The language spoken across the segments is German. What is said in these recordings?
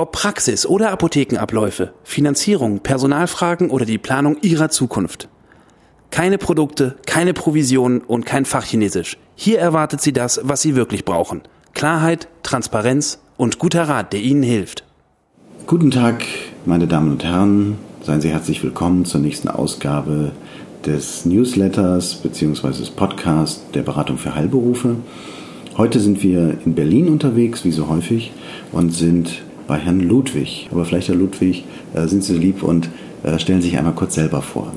Ob Praxis oder Apothekenabläufe, Finanzierung, Personalfragen oder die Planung Ihrer Zukunft. Keine Produkte, keine Provisionen und kein Fachchinesisch. Hier erwartet Sie das, was Sie wirklich brauchen. Klarheit, Transparenz und guter Rat, der Ihnen hilft. Guten Tag, meine Damen und Herren. Seien Sie herzlich willkommen zur nächsten Ausgabe des Newsletters bzw. des Podcasts der Beratung für Heilberufe. Heute sind wir in Berlin unterwegs, wie so häufig, und sind bei Herrn Ludwig. Aber vielleicht, Herr Ludwig, äh, sind Sie lieb und äh, stellen sich einmal kurz selber vor.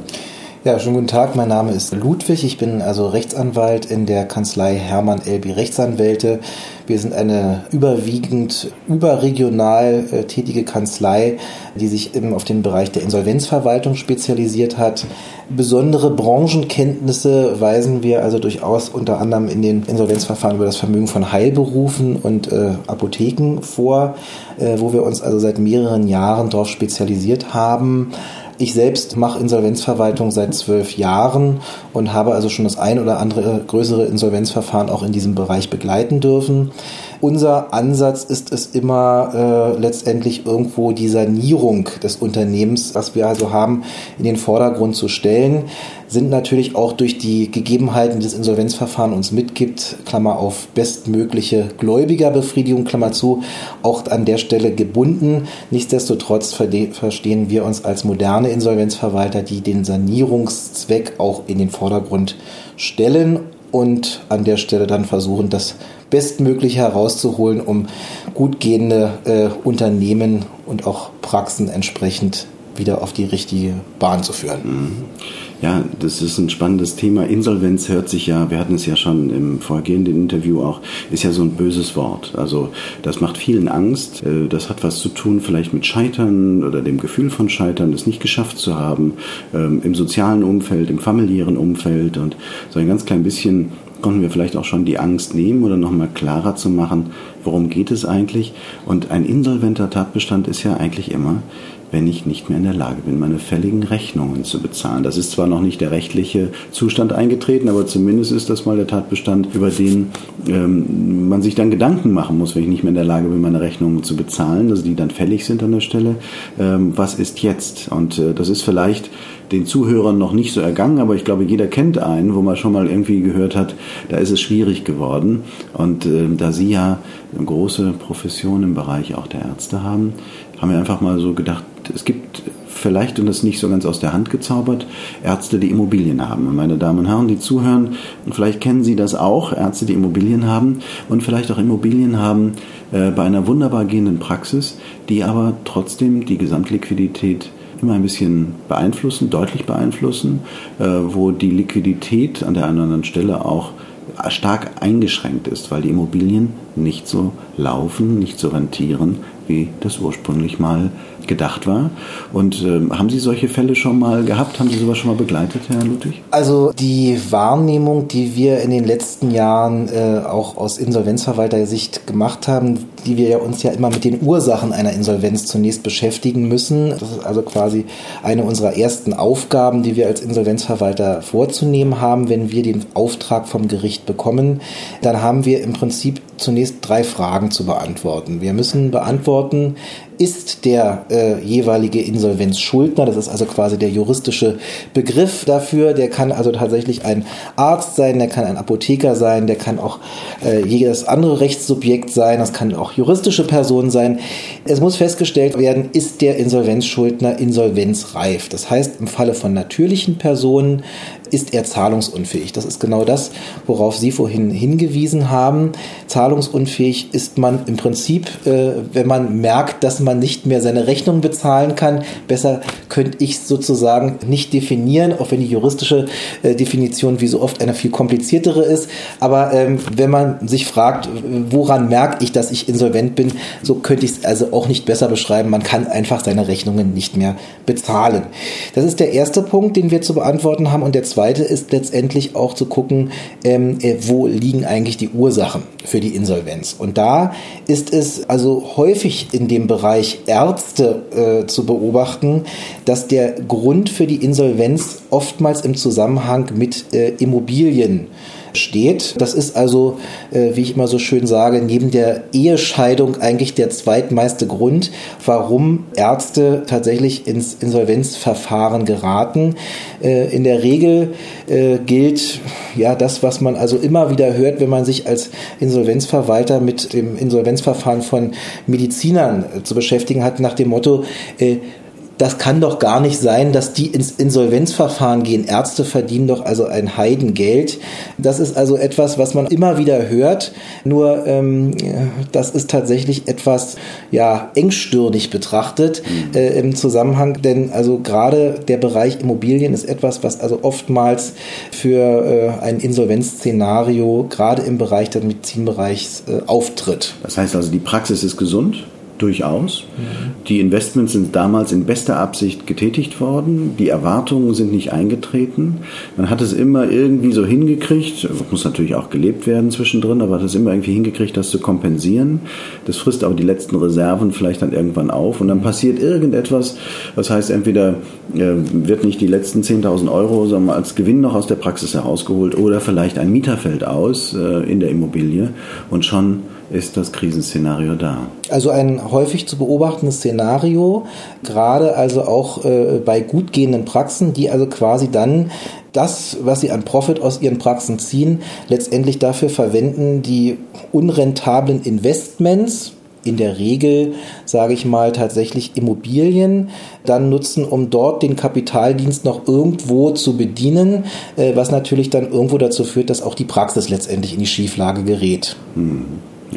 Ja, schönen guten Tag. Mein Name ist Ludwig. Ich bin also Rechtsanwalt in der Kanzlei Hermann Elbi Rechtsanwälte. Wir sind eine überwiegend überregional äh, tätige Kanzlei, die sich eben auf den Bereich der Insolvenzverwaltung spezialisiert hat. Besondere Branchenkenntnisse weisen wir also durchaus unter anderem in den Insolvenzverfahren über das Vermögen von Heilberufen und äh, Apotheken vor, äh, wo wir uns also seit mehreren Jahren darauf spezialisiert haben. Ich selbst mache Insolvenzverwaltung seit zwölf Jahren und habe also schon das ein oder andere größere Insolvenzverfahren auch in diesem Bereich begleiten dürfen. Unser Ansatz ist es immer äh, letztendlich irgendwo die Sanierung des Unternehmens, was wir also haben, in den Vordergrund zu stellen sind natürlich auch durch die Gegebenheiten, die das Insolvenzverfahren uns mitgibt, Klammer auf bestmögliche Gläubigerbefriedigung, Klammer zu, auch an der Stelle gebunden. Nichtsdestotrotz verstehen wir uns als moderne Insolvenzverwalter, die den Sanierungszweck auch in den Vordergrund stellen und an der Stelle dann versuchen, das Bestmögliche herauszuholen, um gut gehende äh, Unternehmen und auch Praxen entsprechend wieder auf die richtige Bahn zu führen. Ja, das ist ein spannendes Thema. Insolvenz hört sich ja, wir hatten es ja schon im vorgehenden Interview auch, ist ja so ein böses Wort. Also das macht vielen Angst. Äh, das hat was zu tun vielleicht mit Scheitern oder dem Gefühl von Scheitern, es nicht geschafft zu haben, ähm, im sozialen Umfeld, im familiären Umfeld und so ein ganz klein bisschen konnten wir vielleicht auch schon die Angst nehmen oder nochmal klarer zu machen, worum geht es eigentlich. Und ein insolventer Tatbestand ist ja eigentlich immer, wenn ich nicht mehr in der Lage bin, meine fälligen Rechnungen zu bezahlen. Das ist zwar noch nicht der rechtliche Zustand eingetreten, aber zumindest ist das mal der Tatbestand, über den ähm, man sich dann Gedanken machen muss, wenn ich nicht mehr in der Lage bin, meine Rechnungen zu bezahlen, also die dann fällig sind an der Stelle. Ähm, was ist jetzt? Und äh, das ist vielleicht den Zuhörern noch nicht so ergangen, aber ich glaube, jeder kennt einen, wo man schon mal irgendwie gehört hat, da ist es schwierig geworden. Und äh, da Sie ja eine große Profession im Bereich auch der Ärzte haben, haben wir einfach mal so gedacht, es gibt vielleicht, und das nicht so ganz aus der Hand gezaubert, Ärzte, die Immobilien haben. Meine Damen und Herren, die zuhören, vielleicht kennen Sie das auch, Ärzte, die Immobilien haben und vielleicht auch Immobilien haben äh, bei einer wunderbar gehenden Praxis, die aber trotzdem die Gesamtliquidität immer ein bisschen beeinflussen, deutlich beeinflussen, äh, wo die Liquidität an der einen oder anderen Stelle auch stark eingeschränkt ist, weil die Immobilien nicht so laufen, nicht so rentieren, wie das ursprünglich mal gedacht war. Und äh, haben Sie solche Fälle schon mal gehabt? Haben Sie sowas schon mal begleitet, Herr Ludwig? Also die Wahrnehmung, die wir in den letzten Jahren äh, auch aus Insolvenzverwalter-Sicht gemacht haben, die wir ja uns ja immer mit den Ursachen einer Insolvenz zunächst beschäftigen müssen. Das ist also quasi eine unserer ersten Aufgaben, die wir als Insolvenzverwalter vorzunehmen haben, wenn wir den Auftrag vom Gericht bekommen. Dann haben wir im Prinzip zunächst drei Fragen zu beantworten. Wir müssen beantworten, ist der äh, jeweilige Insolvenzschuldner, das ist also quasi der juristische Begriff dafür, der kann also tatsächlich ein Arzt sein, der kann ein Apotheker sein, der kann auch äh, jedes andere Rechtssubjekt sein, das kann auch juristische Person sein. Es muss festgestellt werden, ist der Insolvenzschuldner insolvenzreif. Das heißt, im Falle von natürlichen Personen ist er zahlungsunfähig. Das ist genau das, worauf Sie vorhin hingewiesen haben. Zahlungsunfähig ist man im Prinzip, äh, wenn man merkt, dass man nicht mehr seine Rechnung bezahlen kann. Besser könnte ich sozusagen nicht definieren, auch wenn die juristische äh, Definition wie so oft eine viel kompliziertere ist. Aber ähm, wenn man sich fragt, woran merke ich, dass ich insolvent bin, so könnte ich es also auch nicht besser beschreiben. Man kann einfach seine Rechnungen nicht mehr bezahlen. Das ist der erste Punkt, den wir zu beantworten haben. Und der zweite ist letztendlich auch zu gucken, ähm, äh, wo liegen eigentlich die Ursachen für die Insolvenz. Und da ist es also häufig in dem Bereich Ärzte äh, zu beobachten, dass der Grund für die Insolvenz oftmals im Zusammenhang mit äh, Immobilien steht. Das ist also, äh, wie ich immer so schön sage, neben der Ehescheidung eigentlich der zweitmeiste Grund, warum Ärzte tatsächlich ins Insolvenzverfahren geraten. Äh, in der Regel äh, gilt ja das, was man also immer wieder hört, wenn man sich als Insolvenzverwalter mit dem Insolvenzverfahren von Medizinern zu beschäftigen hat, nach dem Motto, das kann doch gar nicht sein, dass die ins Insolvenzverfahren gehen. Ärzte verdienen doch also ein Heidengeld. Das ist also etwas, was man immer wieder hört. Nur ähm, das ist tatsächlich etwas ja engstirnig betrachtet mhm. äh, im Zusammenhang, denn also gerade der Bereich Immobilien ist etwas, was also oftmals für äh, ein Insolvenzszenario gerade im Bereich des Medizinbereichs äh, auftritt. Das heißt also, die Praxis ist gesund? Durchaus. Mhm. Die Investments sind damals in bester Absicht getätigt worden. Die Erwartungen sind nicht eingetreten. Man hat es immer irgendwie so hingekriegt, muss natürlich auch gelebt werden zwischendrin, aber hat es immer irgendwie hingekriegt, das zu kompensieren. Das frisst aber die letzten Reserven vielleicht dann irgendwann auf und dann passiert irgendetwas. Das heißt, entweder äh, wird nicht die letzten 10.000 Euro sondern als Gewinn noch aus der Praxis herausgeholt oder vielleicht ein Mieter fällt aus äh, in der Immobilie und schon ist das Krisenszenario da. Also ein häufig zu beobachtendes Szenario, gerade also auch äh, bei gut gehenden Praxen, die also quasi dann das, was sie an Profit aus ihren Praxen ziehen, letztendlich dafür verwenden, die unrentablen Investments, in der Regel, sage ich mal, tatsächlich Immobilien dann nutzen, um dort den Kapitaldienst noch irgendwo zu bedienen, äh, was natürlich dann irgendwo dazu führt, dass auch die Praxis letztendlich in die Schieflage gerät. Hm.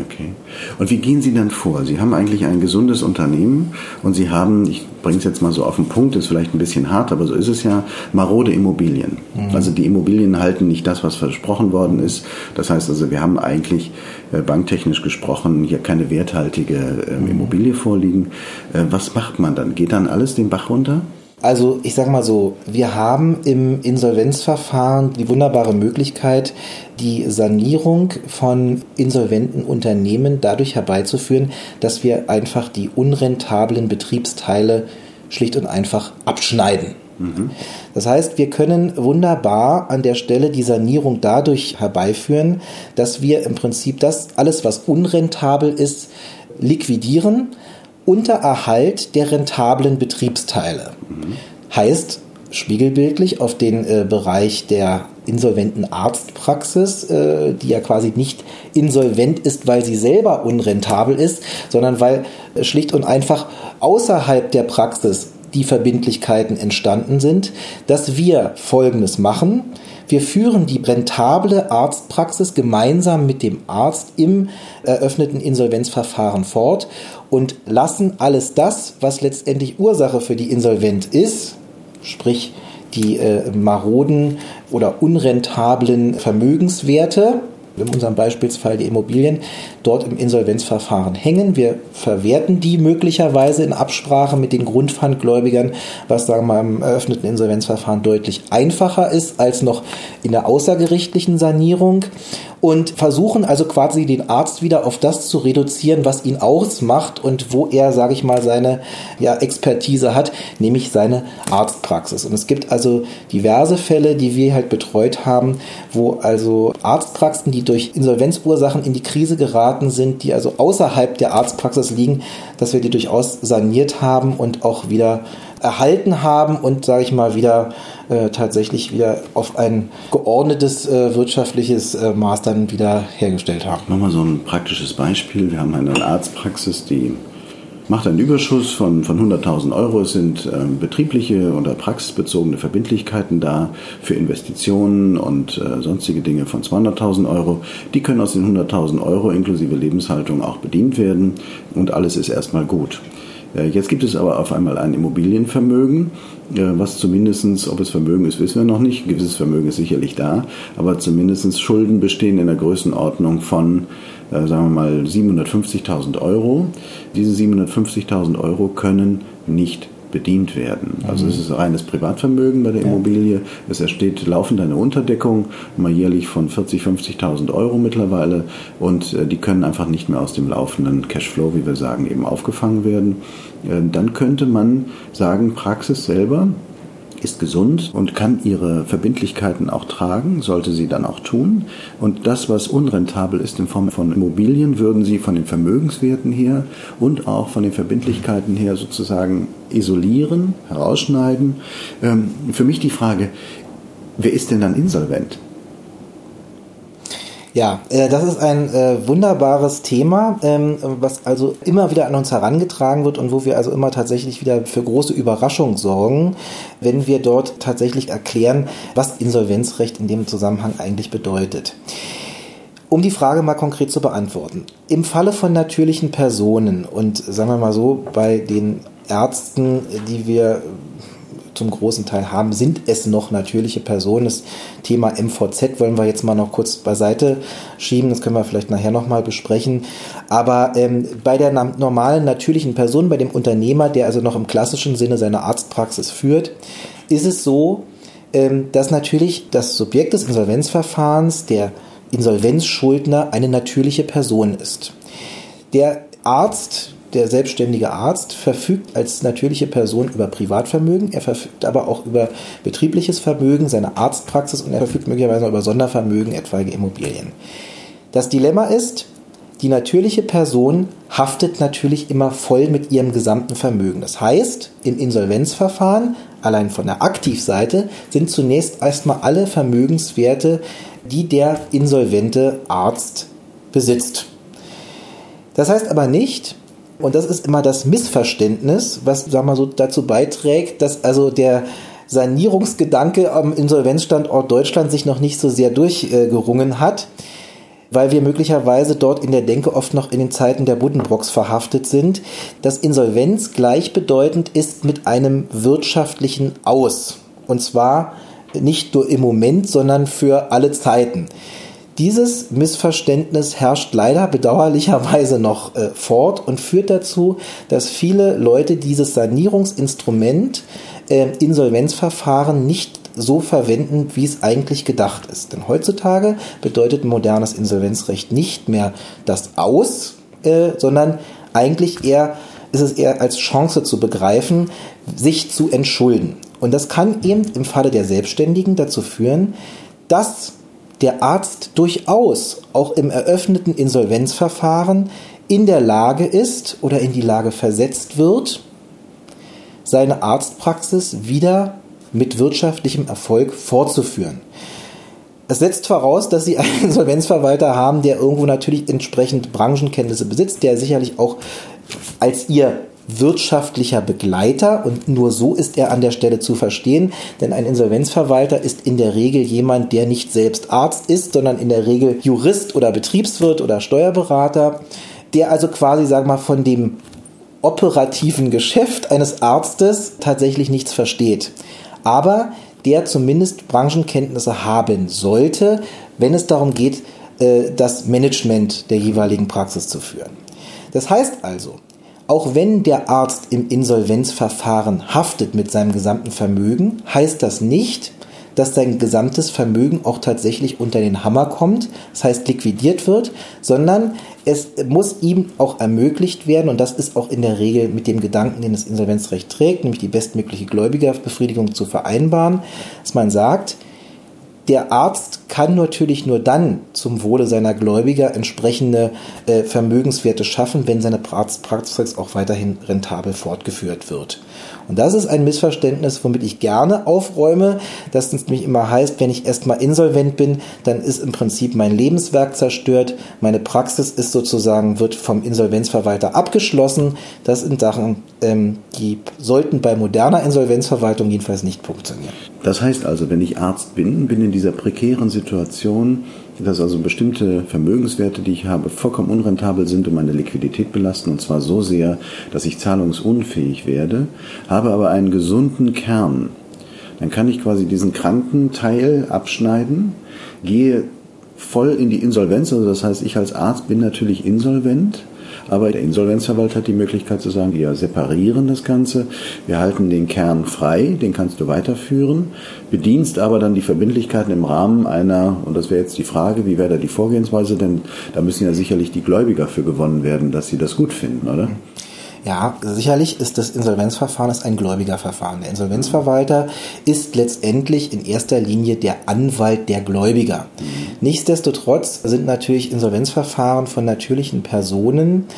Okay. Und wie gehen Sie dann vor? Sie haben eigentlich ein gesundes Unternehmen und Sie haben, ich bringe es jetzt mal so auf den Punkt, ist vielleicht ein bisschen hart, aber so ist es ja, marode Immobilien. Mhm. Also die Immobilien halten nicht das, was versprochen worden ist. Das heißt also, wir haben eigentlich äh, banktechnisch gesprochen hier keine werthaltige äh, Immobilie vorliegen. Äh, was macht man dann? Geht dann alles den Bach runter? Also ich sage mal so, wir haben im Insolvenzverfahren die wunderbare Möglichkeit, die Sanierung von insolventen Unternehmen dadurch herbeizuführen, dass wir einfach die unrentablen Betriebsteile schlicht und einfach abschneiden. Mhm. Das heißt, wir können wunderbar an der Stelle die Sanierung dadurch herbeiführen, dass wir im Prinzip das alles, was unrentabel ist, liquidieren unter Erhalt der rentablen Betriebsteile. Mhm. Heißt, spiegelbildlich auf den äh, Bereich der insolventen Arztpraxis, äh, die ja quasi nicht insolvent ist, weil sie selber unrentabel ist, sondern weil äh, schlicht und einfach außerhalb der Praxis die Verbindlichkeiten entstanden sind, dass wir Folgendes machen. Wir führen die rentable Arztpraxis gemeinsam mit dem Arzt im eröffneten Insolvenzverfahren fort und lassen alles das, was letztendlich Ursache für die Insolvenz ist, sprich die äh, maroden oder unrentablen Vermögenswerte, in unserem Beispielsfall die Immobilien, dort im Insolvenzverfahren hängen. Wir verwerten die möglicherweise in Absprache mit den Grundpfandgläubigern, was sagen wir mal im eröffneten Insolvenzverfahren deutlich einfacher ist als noch in der außergerichtlichen Sanierung und versuchen also quasi den Arzt wieder auf das zu reduzieren, was ihn ausmacht und wo er, sage ich mal, seine ja, Expertise hat, nämlich seine Arztpraxis. Und es gibt also diverse Fälle, die wir halt betreut haben, wo also Arztpraxen, die durch Insolvenzursachen in die Krise geraten sind, die also außerhalb der Arztpraxis liegen, dass wir die durchaus saniert haben und auch wieder erhalten haben und, sage ich mal, wieder äh, tatsächlich wieder auf ein geordnetes äh, wirtschaftliches äh, Maß dann wieder hergestellt haben. Nochmal so ein praktisches Beispiel. Wir haben eine Arztpraxis, die macht einen Überschuss von, von 100.000 Euro. Es sind ähm, betriebliche oder praxisbezogene Verbindlichkeiten da für Investitionen und äh, sonstige Dinge von 200.000 Euro. Die können aus den 100.000 Euro inklusive Lebenshaltung auch bedient werden und alles ist erstmal gut. Äh, jetzt gibt es aber auf einmal ein Immobilienvermögen, äh, was zumindestens, ob es Vermögen ist, wissen wir noch nicht. Ein gewisses Vermögen ist sicherlich da, aber zumindestens Schulden bestehen in der Größenordnung von, äh, sagen wir mal, 750.000 Euro. Diese 750.000 Euro können nicht bedient werden. Also mhm. es ist reines Privatvermögen bei der Immobilie. Es entsteht laufend eine Unterdeckung, mal jährlich von 40.000, 50.000 Euro mittlerweile und äh, die können einfach nicht mehr aus dem laufenden Cashflow, wie wir sagen, eben aufgefangen werden. Äh, dann könnte man sagen, Praxis selber ist gesund und kann ihre Verbindlichkeiten auch tragen, sollte sie dann auch tun. Und das, was unrentabel ist in Form von Immobilien, würden sie von den Vermögenswerten her und auch von den Verbindlichkeiten her sozusagen isolieren, herausschneiden. Ähm, für mich die Frage, wer ist denn dann insolvent? Ja, äh, das ist ein äh, wunderbares Thema, ähm, was also immer wieder an uns herangetragen wird und wo wir also immer tatsächlich wieder für große Überraschung sorgen, wenn wir dort tatsächlich erklären, was Insolvenzrecht in dem Zusammenhang eigentlich bedeutet. Um die Frage mal konkret zu beantworten. Im Falle von natürlichen Personen und sagen wir mal so, bei den Ärzten, die wir zum großen Teil haben, sind es noch natürliche Personen. Das Thema MVZ wollen wir jetzt mal noch kurz beiseite schieben. Das können wir vielleicht nachher nochmal besprechen. Aber ähm, bei der normalen natürlichen Person, bei dem Unternehmer, der also noch im klassischen Sinne seine Arztpraxis führt, ist es so, ähm, dass natürlich das Subjekt des Insolvenzverfahrens, der Insolvenzschuldner, eine natürliche Person ist. Der Arzt, der selbstständige Arzt verfügt als natürliche Person über Privatvermögen, er verfügt aber auch über betriebliches Vermögen, seine Arztpraxis und er verfügt möglicherweise über Sondervermögen, etwaige Immobilien. Das Dilemma ist, die natürliche Person haftet natürlich immer voll mit ihrem gesamten Vermögen. Das heißt, im Insolvenzverfahren, allein von der Aktivseite, sind zunächst erstmal alle Vermögenswerte, die der insolvente Arzt besitzt. Das heißt aber nicht, und das ist immer das Missverständnis, was sag mal so dazu beiträgt, dass also der Sanierungsgedanke am Insolvenzstandort Deutschland sich noch nicht so sehr durchgerungen hat, weil wir möglicherweise dort in der Denke oft noch in den Zeiten der Buddenbrocks verhaftet sind, dass Insolvenz gleichbedeutend ist mit einem wirtschaftlichen Aus. Und zwar nicht nur im Moment, sondern für alle Zeiten. Dieses Missverständnis herrscht leider bedauerlicherweise noch äh, fort und führt dazu, dass viele Leute dieses Sanierungsinstrument äh, Insolvenzverfahren nicht so verwenden, wie es eigentlich gedacht ist. Denn heutzutage bedeutet modernes Insolvenzrecht nicht mehr das Aus, äh, sondern eigentlich eher ist es eher als Chance zu begreifen, sich zu entschulden. Und das kann eben im Falle der Selbstständigen dazu führen, dass der Arzt durchaus auch im eröffneten Insolvenzverfahren in der Lage ist oder in die Lage versetzt wird, seine Arztpraxis wieder mit wirtschaftlichem Erfolg fortzuführen. Es setzt voraus, dass Sie einen Insolvenzverwalter haben, der irgendwo natürlich entsprechend Branchenkenntnisse besitzt, der sicherlich auch als Ihr wirtschaftlicher Begleiter und nur so ist er an der Stelle zu verstehen, denn ein Insolvenzverwalter ist in der Regel jemand, der nicht selbst Arzt ist, sondern in der Regel Jurist oder Betriebswirt oder Steuerberater, der also quasi, sagen wir mal, von dem operativen Geschäft eines Arztes tatsächlich nichts versteht. Aber der zumindest Branchenkenntnisse haben sollte, wenn es darum geht, äh, das Management der jeweiligen Praxis zu führen. Das heißt also, auch wenn der Arzt im Insolvenzverfahren haftet mit seinem gesamten Vermögen, heißt das nicht, dass sein gesamtes Vermögen auch tatsächlich unter den Hammer kommt, das heißt liquidiert wird, sondern es muss ihm auch ermöglicht werden, und das ist auch in der Regel mit dem Gedanken, den das Insolvenzrecht trägt, nämlich die bestmögliche Gläubigerbefriedigung zu vereinbaren, dass man sagt, der Arzt kann natürlich nur dann zum Wohle seiner Gläubiger entsprechende äh, Vermögenswerte schaffen, wenn seine Praxis auch weiterhin rentabel fortgeführt wird. Und das ist ein Missverständnis, womit ich gerne aufräume, dass es nämlich immer heißt, wenn ich erstmal insolvent bin, dann ist im Prinzip mein Lebenswerk zerstört, meine Praxis ist sozusagen, wird vom Insolvenzverwalter abgeschlossen. Das sind Sachen, ähm, die sollten bei moderner Insolvenzverwaltung jedenfalls nicht funktionieren. Das heißt also, wenn ich Arzt bin, bin in dieser prekären Situation, dass also bestimmte Vermögenswerte, die ich habe, vollkommen unrentabel sind und meine Liquidität belasten, und zwar so sehr, dass ich zahlungsunfähig werde, habe aber einen gesunden Kern. Dann kann ich quasi diesen kranken Teil abschneiden, gehe voll in die Insolvenz, also das heißt, ich als Arzt bin natürlich insolvent, aber der Insolvenzverwalter hat die Möglichkeit zu sagen, wir separieren das Ganze, wir halten den Kern frei, den kannst du weiterführen, bedienst aber dann die Verbindlichkeiten im Rahmen einer, und das wäre jetzt die Frage, wie wäre da die Vorgehensweise, denn da müssen ja sicherlich die Gläubiger für gewonnen werden, dass sie das gut finden, oder? Ja, sicherlich ist das Insolvenzverfahren ist ein Gläubigerverfahren. Der Insolvenzverwalter ist letztendlich in erster Linie der Anwalt der Gläubiger. Nichtsdestotrotz sind natürlich Insolvenzverfahren von natürlichen Personen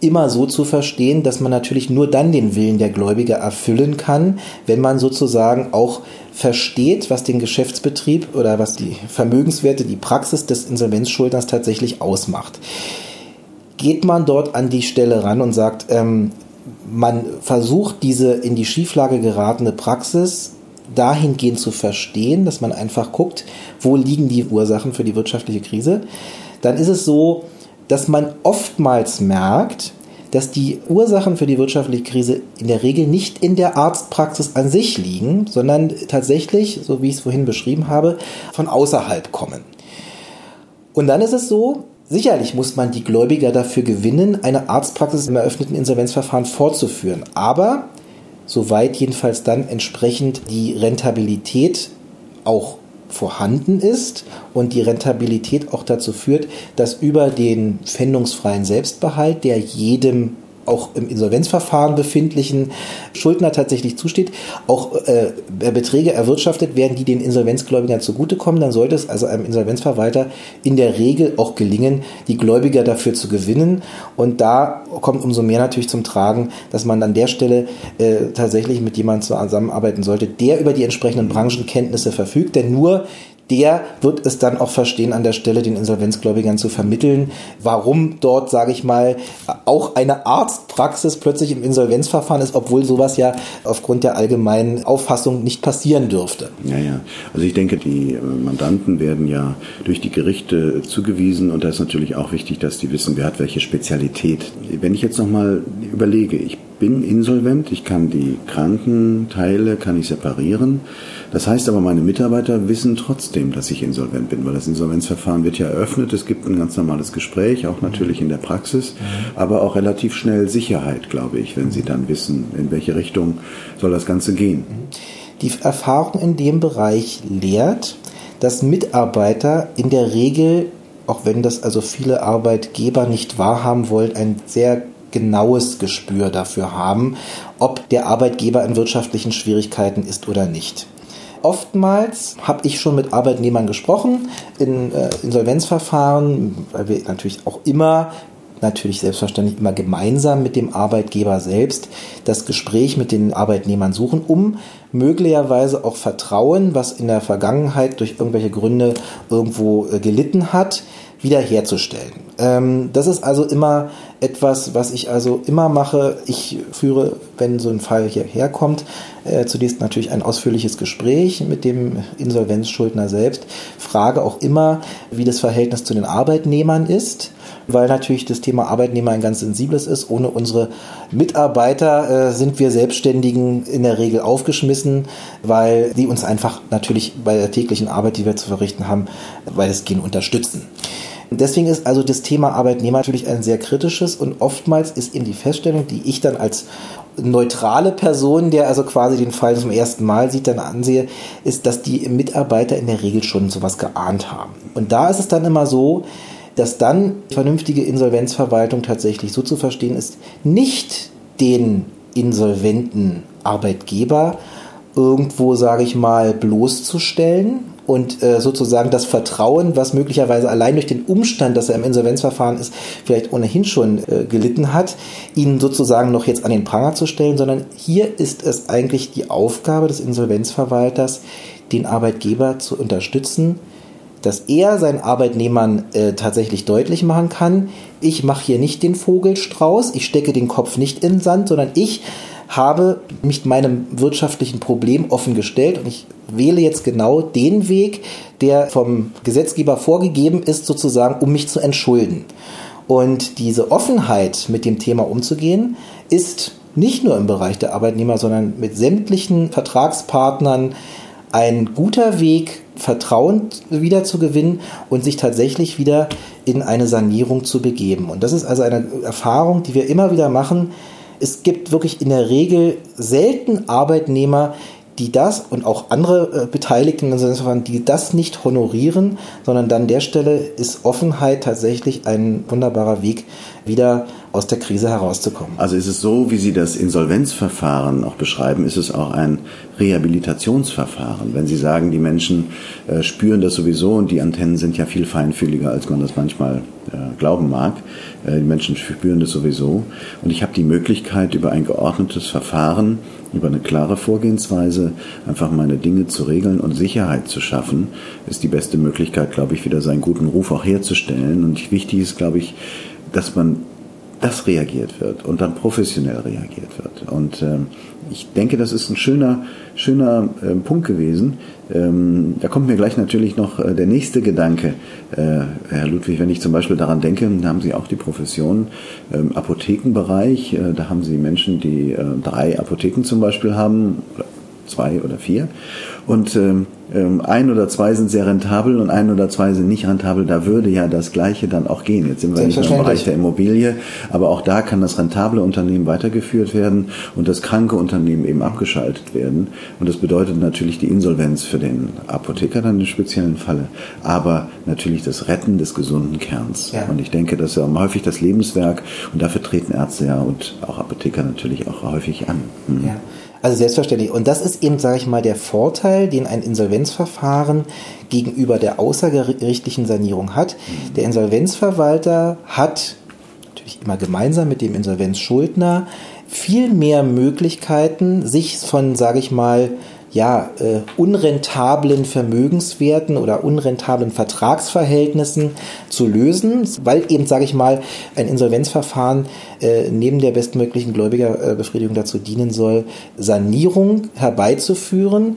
immer so zu verstehen, dass man natürlich nur dann den Willen der Gläubiger erfüllen kann, wenn man sozusagen auch versteht, was den Geschäftsbetrieb oder was die Vermögenswerte, die Praxis des Insolvenzschuldners tatsächlich ausmacht geht man dort an die Stelle ran und sagt, ähm, man versucht diese in die Schieflage geratene Praxis dahingehend zu verstehen, dass man einfach guckt, wo liegen die Ursachen für die wirtschaftliche Krise, dann ist es so, dass man oftmals merkt, dass die Ursachen für die wirtschaftliche Krise in der Regel nicht in der Arztpraxis an sich liegen, sondern tatsächlich, so wie ich es vorhin beschrieben habe, von außerhalb kommen. Und dann ist es so, Sicherlich muss man die Gläubiger dafür gewinnen, eine Arztpraxis im eröffneten Insolvenzverfahren fortzuführen. Aber soweit jedenfalls dann entsprechend die Rentabilität auch vorhanden ist und die Rentabilität auch dazu führt, dass über den pfändungsfreien Selbstbehalt, der jedem auch im Insolvenzverfahren befindlichen Schuldner tatsächlich zusteht, auch äh, Beträge erwirtschaftet werden, die den Insolvenzgläubigern zugutekommen, dann sollte es also einem Insolvenzverwalter in der Regel auch gelingen, die Gläubiger dafür zu gewinnen. Und da kommt umso mehr natürlich zum Tragen, dass man an der Stelle äh, tatsächlich mit jemandem zusammenarbeiten sollte, der über die entsprechenden Branchenkenntnisse verfügt. Denn nur der wird es dann auch verstehen, an der Stelle den Insolvenzgläubigern zu vermitteln, warum dort, sage ich mal, auch eine Arztpraxis plötzlich im Insolvenzverfahren ist, obwohl sowas ja aufgrund der allgemeinen Auffassung nicht passieren dürfte. Ja, ja. Also ich denke, die äh, Mandanten werden ja durch die Gerichte zugewiesen und da ist natürlich auch wichtig, dass die wissen, wer hat welche Spezialität. Wenn ich jetzt nochmal überlege, ich bin insolvent, ich kann die Krankenteile, kann ich separieren. Das heißt aber, meine Mitarbeiter wissen trotzdem, dass ich insolvent bin, weil das Insolvenzverfahren wird ja eröffnet. Es gibt ein ganz normales Gespräch, auch natürlich in der Praxis, aber auch relativ schnell Sicherheit, glaube ich, wenn sie dann wissen, in welche Richtung soll das Ganze gehen. Die Erfahrung in dem Bereich lehrt, dass Mitarbeiter in der Regel auch wenn das also viele Arbeitgeber nicht wahrhaben wollen, ein sehr genaues Gespür dafür haben, ob der Arbeitgeber in wirtschaftlichen Schwierigkeiten ist oder nicht. Oftmals habe ich schon mit Arbeitnehmern gesprochen in äh, Insolvenzverfahren, weil wir natürlich auch immer natürlich selbstverständlich immer gemeinsam mit dem Arbeitgeber selbst das Gespräch mit den Arbeitnehmern suchen, um möglicherweise auch Vertrauen, was in der Vergangenheit durch irgendwelche Gründe irgendwo äh, gelitten hat, wiederherzustellen. Ähm, das ist also immer etwas, was ich also immer mache. Ich führe, wenn so ein Fall hierher kommt, äh, zunächst natürlich ein ausführliches Gespräch mit dem Insolvenzschuldner selbst, frage auch immer, wie das Verhältnis zu den Arbeitnehmern ist, weil natürlich das Thema Arbeitnehmer ein ganz sensibles ist. Ohne unsere Mitarbeiter äh, sind wir Selbstständigen in der Regel aufgeschmissen, weil die uns einfach natürlich bei der täglichen Arbeit, die wir zu verrichten haben, weil es gehen unterstützen. Deswegen ist also das Thema Arbeitnehmer natürlich ein sehr kritisches und oftmals ist eben die Feststellung, die ich dann als neutrale Person, der also quasi den Fall zum ersten Mal sieht, dann ansehe, ist, dass die Mitarbeiter in der Regel schon sowas geahnt haben. Und da ist es dann immer so, dass dann vernünftige Insolvenzverwaltung tatsächlich so zu verstehen ist, nicht den insolventen Arbeitgeber irgendwo, sage ich mal, bloßzustellen, und äh, sozusagen das Vertrauen, was möglicherweise allein durch den Umstand, dass er im Insolvenzverfahren ist, vielleicht ohnehin schon äh, gelitten hat, ihn sozusagen noch jetzt an den Pranger zu stellen, sondern hier ist es eigentlich die Aufgabe des Insolvenzverwalters, den Arbeitgeber zu unterstützen, dass er seinen Arbeitnehmern äh, tatsächlich deutlich machen kann, ich mache hier nicht den Vogelstrauß, ich stecke den Kopf nicht in den Sand, sondern ich habe mich meinem wirtschaftlichen Problem offen gestellt und ich wähle jetzt genau den Weg, der vom Gesetzgeber vorgegeben ist, sozusagen, um mich zu entschulden. Und diese Offenheit, mit dem Thema umzugehen, ist nicht nur im Bereich der Arbeitnehmer, sondern mit sämtlichen Vertragspartnern ein guter Weg, Vertrauen wieder zu gewinnen und sich tatsächlich wieder in eine Sanierung zu begeben. Und das ist also eine Erfahrung, die wir immer wieder machen. Es gibt wirklich in der Regel selten Arbeitnehmer, die das und auch andere äh, Beteiligten Insolvenzverfahren, die das nicht honorieren, sondern dann der Stelle ist Offenheit tatsächlich ein wunderbarer Weg, wieder aus der Krise herauszukommen. Also ist es so, wie Sie das Insolvenzverfahren auch beschreiben, ist es auch ein Rehabilitationsverfahren. Wenn Sie sagen, die Menschen äh, spüren das sowieso und die Antennen sind ja viel feinfühliger, als man das manchmal äh, glauben mag. Äh, die Menschen spüren das sowieso. Und ich habe die Möglichkeit, über ein geordnetes Verfahren, über eine klare Vorgehensweise, einfach meine Dinge zu regeln und Sicherheit zu schaffen, ist die beste Möglichkeit, glaube ich, wieder seinen guten Ruf auch herzustellen. Und wichtig ist, glaube ich, dass man das reagiert wird und dann professionell reagiert wird. Und ähm, ich denke, das ist ein schöner, schöner ähm, Punkt gewesen. Ähm, da kommt mir gleich natürlich noch äh, der nächste Gedanke, äh, Herr Ludwig, wenn ich zum Beispiel daran denke, da haben Sie auch die Profession ähm, Apothekenbereich. Äh, da haben Sie Menschen, die äh, drei Apotheken zum Beispiel haben, zwei oder vier. Und ähm, ähm, ein oder zwei sind sehr rentabel und ein oder zwei sind nicht rentabel. Da würde ja das Gleiche dann auch gehen. Jetzt sind wir nicht im Bereich der Immobilie, aber auch da kann das rentable Unternehmen weitergeführt werden und das kranke Unternehmen eben abgeschaltet werden. Und das bedeutet natürlich die Insolvenz für den Apotheker dann im speziellen Falle, aber natürlich das Retten des gesunden Kerns. Ja. Und ich denke, das ist ja häufig das Lebenswerk und dafür treten Ärzte ja und auch Apotheker natürlich auch häufig an. Mhm. Ja. Also selbstverständlich. Und das ist eben, sage ich mal, der Vorteil, den ein Insolvenzverfahren gegenüber der außergerichtlichen Sanierung hat. Der Insolvenzverwalter hat natürlich immer gemeinsam mit dem Insolvenzschuldner viel mehr Möglichkeiten, sich von, sage ich mal, ja, äh, unrentablen Vermögenswerten oder unrentablen Vertragsverhältnissen zu lösen, weil eben, sage ich mal, ein Insolvenzverfahren äh, neben der bestmöglichen Gläubigerbefriedigung dazu dienen soll, Sanierung herbeizuführen,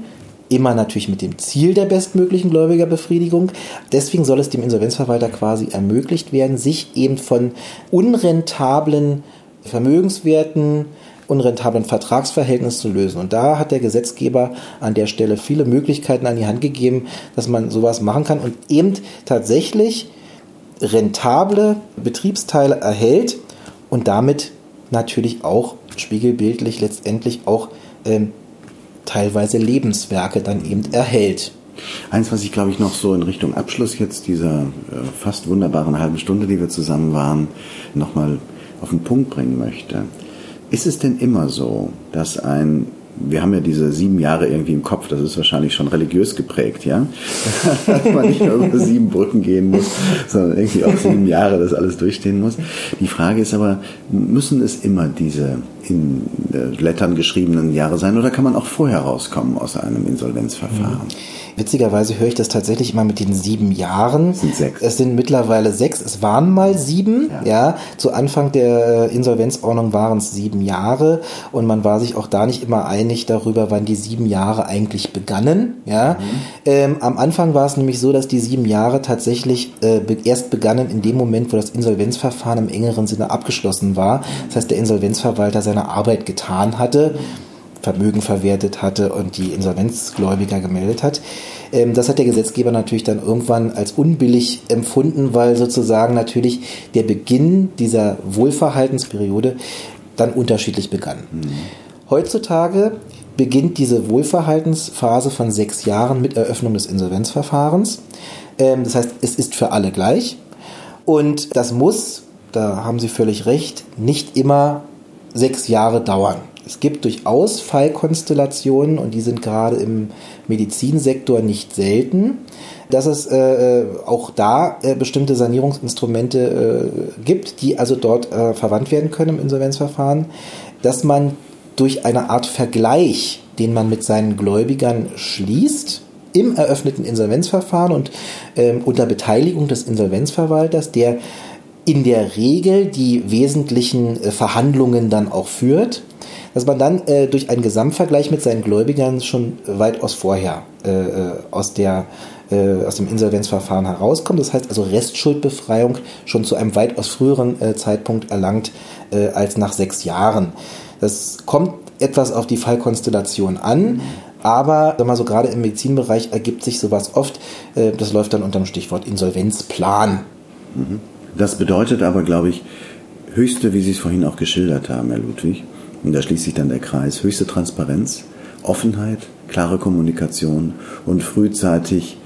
immer natürlich mit dem Ziel der bestmöglichen Gläubigerbefriedigung. Deswegen soll es dem Insolvenzverwalter quasi ermöglicht werden, sich eben von unrentablen Vermögenswerten unrentablen Vertragsverhältnis zu lösen. Und da hat der Gesetzgeber an der Stelle viele Möglichkeiten an die Hand gegeben, dass man sowas machen kann und eben tatsächlich rentable Betriebsteile erhält und damit natürlich auch spiegelbildlich letztendlich auch ähm, teilweise Lebenswerke dann eben erhält. Eins, was ich glaube ich noch so in Richtung Abschluss jetzt dieser äh, fast wunderbaren halben Stunde, die wir zusammen waren, nochmal auf den Punkt bringen möchte. Ist es denn immer so, dass ein wir haben ja diese sieben Jahre irgendwie im Kopf, das ist wahrscheinlich schon religiös geprägt, ja? Dass man nicht nur über sieben Brücken gehen muss, sondern irgendwie auch sieben Jahre das alles durchstehen muss. Die Frage ist aber, müssen es immer diese in Lettern geschriebenen Jahre sein oder kann man auch vorher rauskommen aus einem Insolvenzverfahren? Mhm. Witzigerweise höre ich das tatsächlich immer mit den sieben Jahren. Es sind sechs. Es sind mittlerweile sechs. Es waren mal sieben. Ja. ja. Zu Anfang der Insolvenzordnung waren es sieben Jahre und man war sich auch da nicht immer einig darüber, wann die sieben Jahre eigentlich begannen. Ja. Mhm. Ähm, am Anfang war es nämlich so, dass die sieben Jahre tatsächlich äh, erst begannen in dem Moment, wo das Insolvenzverfahren im engeren Sinne abgeschlossen war. Das heißt, der Insolvenzverwalter seine Arbeit getan hatte. Vermögen verwertet hatte und die Insolvenzgläubiger gemeldet hat. Ähm, das hat der Gesetzgeber natürlich dann irgendwann als unbillig empfunden, weil sozusagen natürlich der Beginn dieser Wohlverhaltensperiode dann unterschiedlich begann. Mhm. Heutzutage beginnt diese Wohlverhaltensphase von sechs Jahren mit Eröffnung des Insolvenzverfahrens. Ähm, das heißt, es ist für alle gleich. Und das muss, da haben Sie völlig recht, nicht immer sechs Jahre dauern. Es gibt durchaus Fallkonstellationen und die sind gerade im Medizinsektor nicht selten, dass es äh, äh, auch da äh, bestimmte Sanierungsinstrumente äh, gibt, die also dort äh, verwandt werden können im Insolvenzverfahren, dass man durch eine Art Vergleich, den man mit seinen Gläubigern schließt, im eröffneten Insolvenzverfahren und ähm, unter Beteiligung des Insolvenzverwalters, der in der Regel die wesentlichen äh, Verhandlungen dann auch führt, dass man dann äh, durch einen Gesamtvergleich mit seinen Gläubigern schon weitaus vorher äh, äh aus, der, äh, aus dem Insolvenzverfahren herauskommt. Das heißt also Restschuldbefreiung schon zu einem weitaus früheren äh, Zeitpunkt erlangt als nach sechs Jahren. Das kommt etwas auf die Fallkonstellation an. Aber sag mal so gerade im Medizinbereich ergibt sich sowas oft. Das läuft dann unter dem Stichwort Insolvenzplan. Mhm. Das bedeutet aber, glaube ich, höchste, wie Sie es vorhin auch geschildert haben, Herr Ludwig, und da schließt sich dann der Kreis, höchste Transparenz, Offenheit, klare Kommunikation und frühzeitig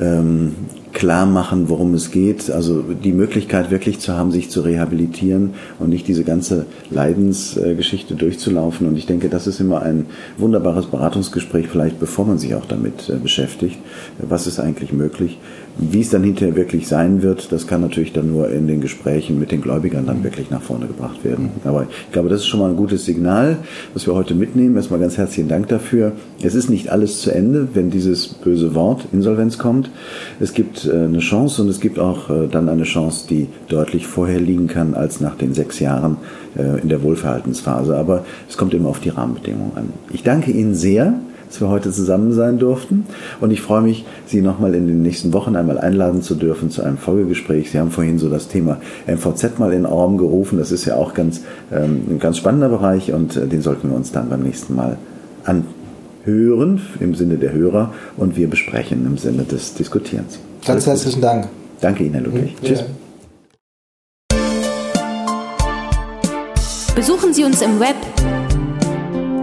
ähm, klar machen, worum es geht. Also die Möglichkeit wirklich zu haben, sich zu rehabilitieren und nicht diese ganze Leidensgeschichte durchzulaufen. Und ich denke, das ist immer ein wunderbares Beratungsgespräch, vielleicht bevor man sich auch damit äh, beschäftigt. Was ist eigentlich möglich? Wie es dann hinterher wirklich sein wird, das kann natürlich dann nur in den Gesprächen mit den Gläubigern dann wirklich nach vorne gebracht werden. Aber ich glaube, das ist schon mal ein gutes Signal, was wir heute mitnehmen. Erstmal ganz herzlichen Dank dafür. Es ist nicht alles zu Ende, wenn dieses böse Wort Insolvenz kommt. Es gibt äh, eine Chance und es gibt auch äh, dann eine Chance, die deutlich vorher liegen kann als nach den sechs Jahren äh, in der Wohlverhaltensphase. Aber es kommt immer auf die Rahmenbedingungen an. Ich danke Ihnen sehr dass wir heute zusammen sein durften. Und ich freue mich, Sie nochmal in den nächsten Wochen einmal einladen zu dürfen zu einem Folgegespräch. Sie haben vorhin so das Thema MVZ mal in den Raum gerufen. Das ist ja auch ganz, ähm, ein ganz spannender Bereich und äh, den sollten wir uns dann beim nächsten Mal anhören im Sinne der Hörer und wir besprechen im Sinne des Diskutierens. Ganz herzlichen Dank. Danke Ihnen, Herr Ludwig. Mhm. Tschüss. Besuchen Sie uns im Web